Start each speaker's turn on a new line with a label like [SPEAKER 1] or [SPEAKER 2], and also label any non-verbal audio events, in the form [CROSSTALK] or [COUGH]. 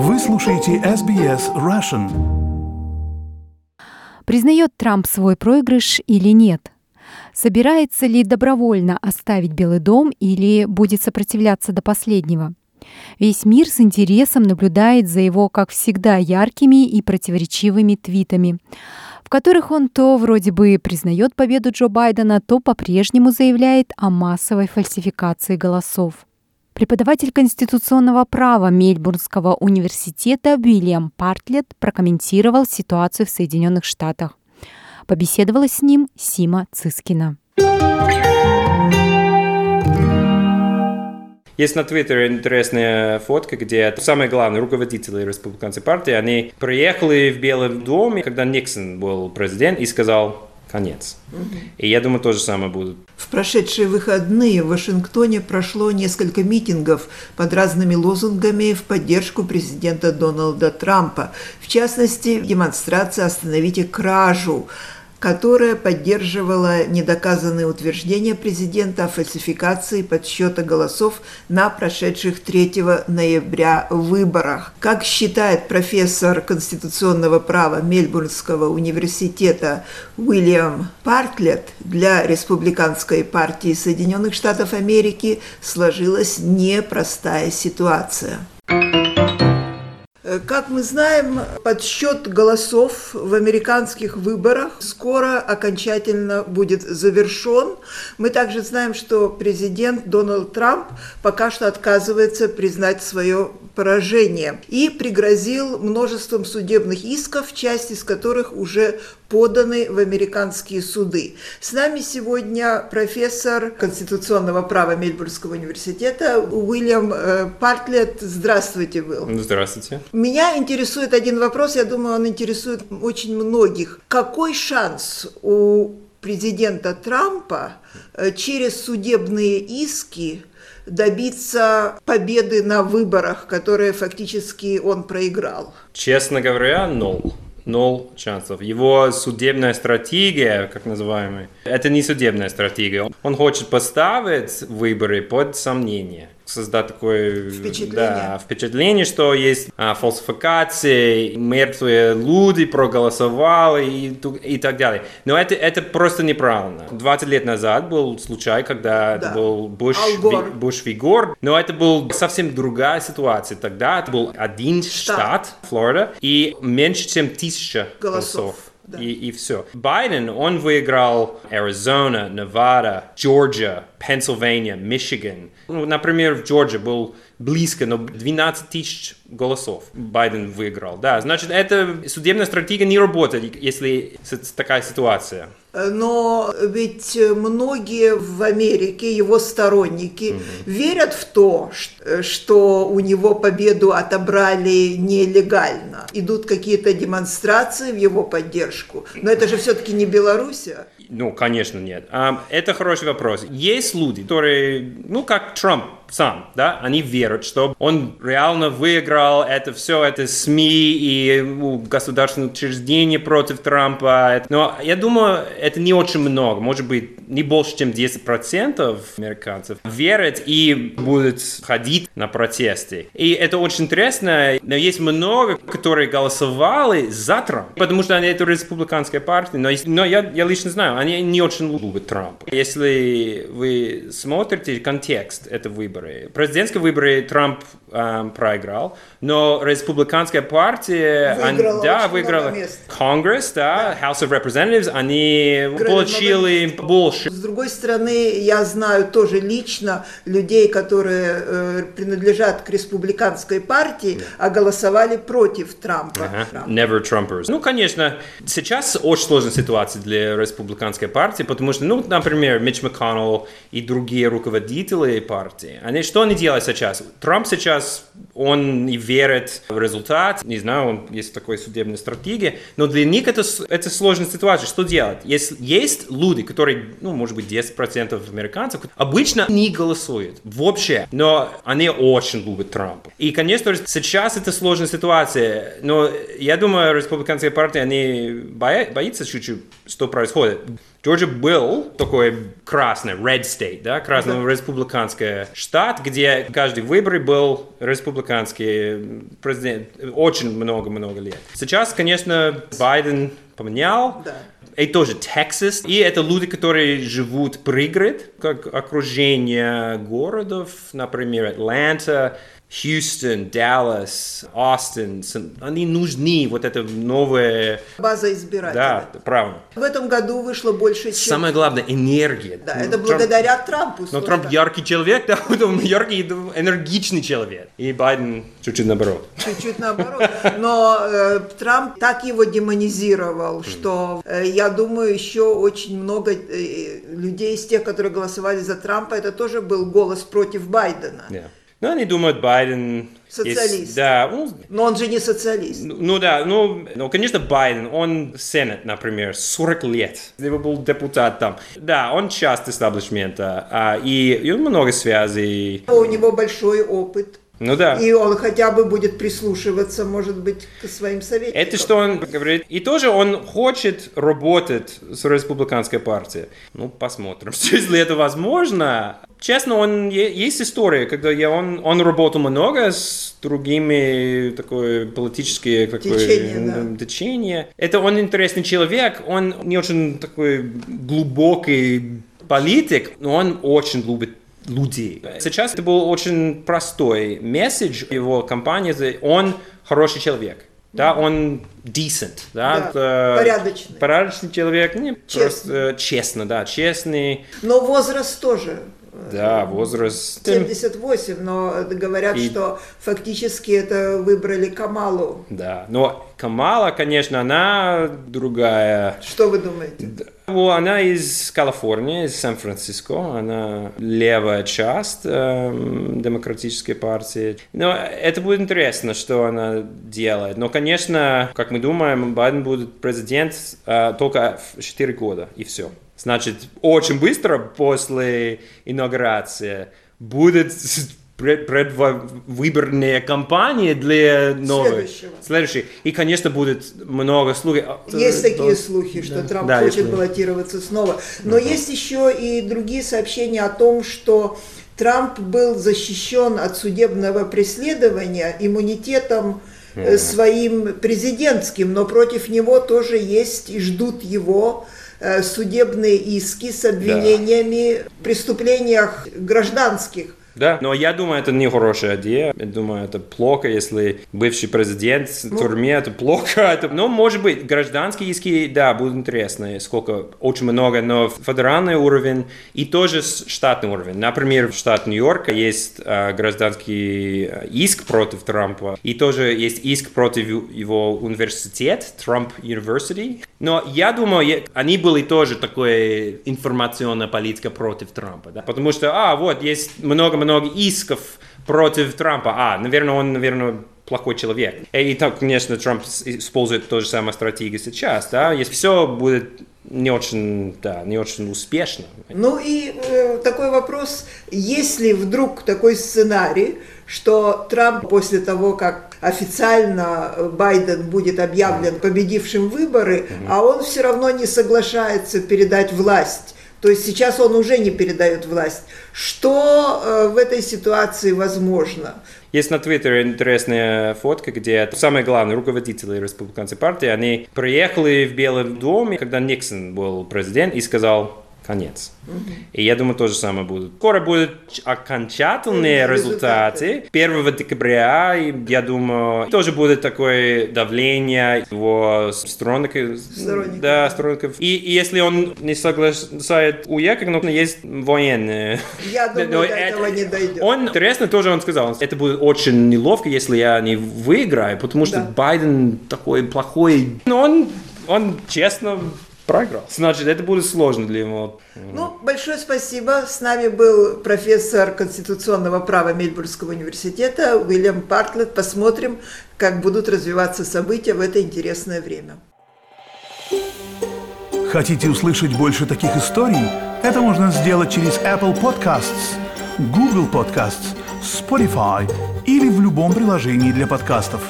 [SPEAKER 1] Вы слушаете SBS Russian.
[SPEAKER 2] Признает Трамп свой проигрыш или нет? Собирается ли добровольно оставить Белый дом или будет сопротивляться до последнего? Весь мир с интересом наблюдает за его, как всегда, яркими и противоречивыми твитами, в которых он то вроде бы признает победу Джо Байдена, то по-прежнему заявляет о массовой фальсификации голосов. Преподаватель конституционного права Мельбурнского университета Уильям Партлет прокомментировал ситуацию в Соединенных Штатах. Побеседовала с ним Сима Цискина.
[SPEAKER 3] Есть на Твиттере интересная фотка, где самые главные руководители республиканской партии, они приехали в Белый дом, когда Никсон был президент, и сказал, конец. И я думаю, то же самое будет.
[SPEAKER 4] В прошедшие выходные в Вашингтоне прошло несколько митингов под разными лозунгами в поддержку президента Дональда Трампа. В частности, демонстрация «Остановите кражу», которая поддерживала недоказанные утверждения президента о фальсификации подсчета голосов на прошедших 3 ноября выборах. Как считает профессор конституционного права Мельбурнского университета Уильям Партлет, для республиканской партии Соединенных Штатов Америки сложилась непростая ситуация. Как мы знаем, подсчет голосов в американских выборах скоро окончательно будет завершен. Мы также знаем, что президент Дональд Трамп пока что отказывается признать свое поражение и пригрозил множеством судебных исков, часть из которых уже поданы в американские суды. С нами сегодня профессор конституционного права Мельбурнского университета Уильям э, Партлет. Здравствуйте, Уилл.
[SPEAKER 3] Здравствуйте.
[SPEAKER 4] Меня интересует один вопрос, я думаю, он интересует очень многих. Какой шанс у президента Трампа э, через судебные иски добиться победы на выборах, которые фактически он проиграл?
[SPEAKER 3] Честно говоря, ноль ноль шансов. Его судебная стратегия, как называемая, это не судебная стратегия. Он хочет поставить выборы под сомнение создать такое
[SPEAKER 4] впечатление,
[SPEAKER 3] да, впечатление что есть а, фальсификации, мертвые люди проголосовали и, и так далее. Но это, это просто неправильно. 20 лет назад был случай, когда да. это был Буш, Ви, Буш Вигор, но это была совсем другая ситуация. Тогда это был один штат, штат Флорида, и меньше, чем тысяча голосов. голосов. Да. И, и все. Байден, он выиграл Аризона, Невада, Джорджия, Пенсильвания, Мичиган. Ну, например, в Джорджии был близко, но 12 тысяч голосов Байден выиграл. Да, значит, эта судебная стратегия не работает, если такая ситуация.
[SPEAKER 4] Но ведь многие в Америке, его сторонники, угу. верят в то, что у него победу отобрали нелегально. Идут какие-то демонстрации в его поддержку. Но это же все-таки не Белоруссия.
[SPEAKER 3] Ну, конечно, нет. Это хороший вопрос. Есть люди, которые, ну, как Трамп сам, да, они верят, что он реально выиграл это все, это СМИ и ну, государственные учреждения против Трампа. Но я думаю, это не очень много, может быть, не больше, чем 10% американцев верят и будут ходить на протесты. И это очень интересно, но есть много, которые голосовали за Трампа, потому что они это республиканская партия, но, но я, я лично знаю, они не очень любят Трампа. Если вы смотрите контекст этого выбора, президентские выборы Трамп э, проиграл, но республиканская партия
[SPEAKER 4] выиграла,
[SPEAKER 3] да, выиграла Конгресс, да, да, House of Representatives, они Выиграли получили больше.
[SPEAKER 4] С другой стороны, я знаю тоже лично людей, которые э, принадлежат к республиканской партии, а голосовали против Трампа.
[SPEAKER 3] Uh-huh. Never Trumpers. Ну, конечно, сейчас очень сложная ситуация для республиканской партии, потому что, ну, например, Митч МакКоннелл и другие руководители партии, они что они делают сейчас? Трамп сейчас, он и верит в результат, не знаю, он есть такой судебная стратегия, но для них это, это сложная ситуация. Что делать? Если есть люди, которые, ну, может быть, 10% американцев, обычно не голосуют вообще, но они очень любят Трампа. И, конечно, сейчас это сложная ситуация, но я думаю, республиканская партия, они боя, боятся чуть-чуть, что происходит. Джорджия был такой красный, red state, да, красный республиканский штат, где каждый выбор был республиканский президент очень много-много лет. Сейчас, конечно, Байден поменял,
[SPEAKER 4] Да.
[SPEAKER 3] и тоже Texas. И это люди, которые живут пригород, как окружение городов, например, Атланта, Хьюстон, Даллас, Остин. Они нужны, вот это новое...
[SPEAKER 4] База избирателей.
[SPEAKER 3] Да, правильно.
[SPEAKER 4] В этом году вышло больше, чем...
[SPEAKER 3] Самое главное, энергия.
[SPEAKER 4] Да,
[SPEAKER 3] Ну,
[SPEAKER 4] это
[SPEAKER 3] Трамп-
[SPEAKER 4] благодаря Трампу.
[SPEAKER 3] Но. Трамп яркий человек, [LAUGHS] да, он яркий, энергичный человек. И Байден чуть-чуть наоборот.
[SPEAKER 4] Чуть-чуть наоборот. Но э, Трамп так его демонизировал, что э, я думаю, еще очень много э, людей из тех, которые голосовали за Трампа, это тоже был голос против Байдена.
[SPEAKER 3] Да. Но они думают, Байден...
[SPEAKER 4] Социалист.
[SPEAKER 3] есть- да, ну,
[SPEAKER 4] Но он же не социалист.
[SPEAKER 3] Ну ну да, ну, ну, конечно, Байден, он Сенат, например, 40 лет. Его был депутат там. Да, он часть истеблишмента, а, и, и много связей.
[SPEAKER 4] У него большой опыт.
[SPEAKER 3] Ну да.
[SPEAKER 4] И он хотя бы будет прислушиваться, может быть, к своим советникам.
[SPEAKER 3] Это что он говорит. И тоже он хочет работать с республиканской партией. Ну, посмотрим, [LAUGHS] если это возможно. Честно, он есть история, когда я, он, он работал много с другими такой политические такой,
[SPEAKER 4] Течения, да.
[SPEAKER 3] течения. Это он интересный человек, он не очень такой глубокий политик, но он очень любит людей. Сейчас это был очень простой месседж его компании. Он хороший человек. Да, он decent, да,
[SPEAKER 4] Да,
[SPEAKER 3] это
[SPEAKER 4] порядочный.
[SPEAKER 3] порядочный человек, не
[SPEAKER 4] Честный.
[SPEAKER 3] просто э, честно, да, честный,
[SPEAKER 4] Но возраст тоже. э,
[SPEAKER 3] да, возраст.
[SPEAKER 4] 78, но говорят,
[SPEAKER 3] И-
[SPEAKER 4] что фактически это выбрали Камалу.
[SPEAKER 3] Да, но Камала, конечно, она другая.
[SPEAKER 4] Что вы думаете?
[SPEAKER 3] Она из Калифорнии, из Сан-Франциско, она левая часть эм, демократической партии. Но это будет интересно, что она делает. Но, конечно, как мы думаем, Байден будет президент э, только в 4 года, и все. Значит, очень быстро после инаугурации будет [LAUGHS] пред- предвыборная кампания для новой.
[SPEAKER 4] Следующего.
[SPEAKER 3] Следующий. И, конечно, будет много слухов.
[SPEAKER 4] Есть такие слухи, что Трамп
[SPEAKER 3] Да,
[SPEAKER 4] хочет
[SPEAKER 3] слухи.
[SPEAKER 4] баллотироваться снова. Но есть еще и другие сообщения о том, что Трамп был защищен от судебного преследования иммунитетом э, своим президентским, но против него тоже есть и ждут его э, судебные иски с обвинениями в преступлениях гражданских.
[SPEAKER 3] Да, но я думаю, это не хорошая идея. Я думаю, это плохо, если бывший президент в тюрьме, это плохо. [LAUGHS] Это, ну, может быть, гражданские иски, да, будут интересны, сколько, очень много, но федеральный уровень и тоже штатный уровень. Например, в штат Нью-Йорка есть э, гражданский иск против Трампа, и тоже есть иск против его университет, Trump University. Но я думаю, они были тоже такой информационная политика против Трампа, да? потому что, а, вот, есть много-много исков против Трампа, а, наверное, он, наверное, плохой человек. И так, конечно, Трамп использует ту же самую стратегию сейчас, да, если все будет не очень, да, не очень успешно.
[SPEAKER 4] Ну и э, такой вопрос, если вдруг такой сценарий, что Трамп после того, как официально э, Байден будет объявлен победившим выборы, а он все равно не соглашается передать власть, то есть сейчас он уже не передает власть, что э, в этой ситуации возможно?
[SPEAKER 3] Есть на Твиттере интересная фотка, где самые главные руководители республиканской партии, они приехали в Белый дом, когда Никсон был президент, и сказал конец. И я думаю, то же самое будет. Скоро будут окончательные
[SPEAKER 4] результаты.
[SPEAKER 3] результаты. 1 декабря, я думаю, тоже будет такое давление его сторонников.
[SPEAKER 4] Сторонников.
[SPEAKER 3] Да, сторонников. И, и если он не соглашает уехать, ну, есть военные.
[SPEAKER 4] Я [LAUGHS] думаю,
[SPEAKER 3] Но
[SPEAKER 4] до
[SPEAKER 3] это-
[SPEAKER 4] этого не дойдет.
[SPEAKER 3] Он, интересно, тоже он сказал, это будет очень неловко, если я не выиграю, потому что
[SPEAKER 4] Да.
[SPEAKER 3] Байден такой плохой. Но он, он честно проиграл. Значит, это будет сложно для него.
[SPEAKER 4] Ну, большое спасибо. С нами был профессор конституционного права Мельбурнского университета Уильям Партлет. Посмотрим, как будут развиваться события в это интересное время.
[SPEAKER 1] Хотите услышать больше таких историй? Это можно сделать через Apple Podcasts, Google Podcasts, Spotify или в любом приложении для подкастов.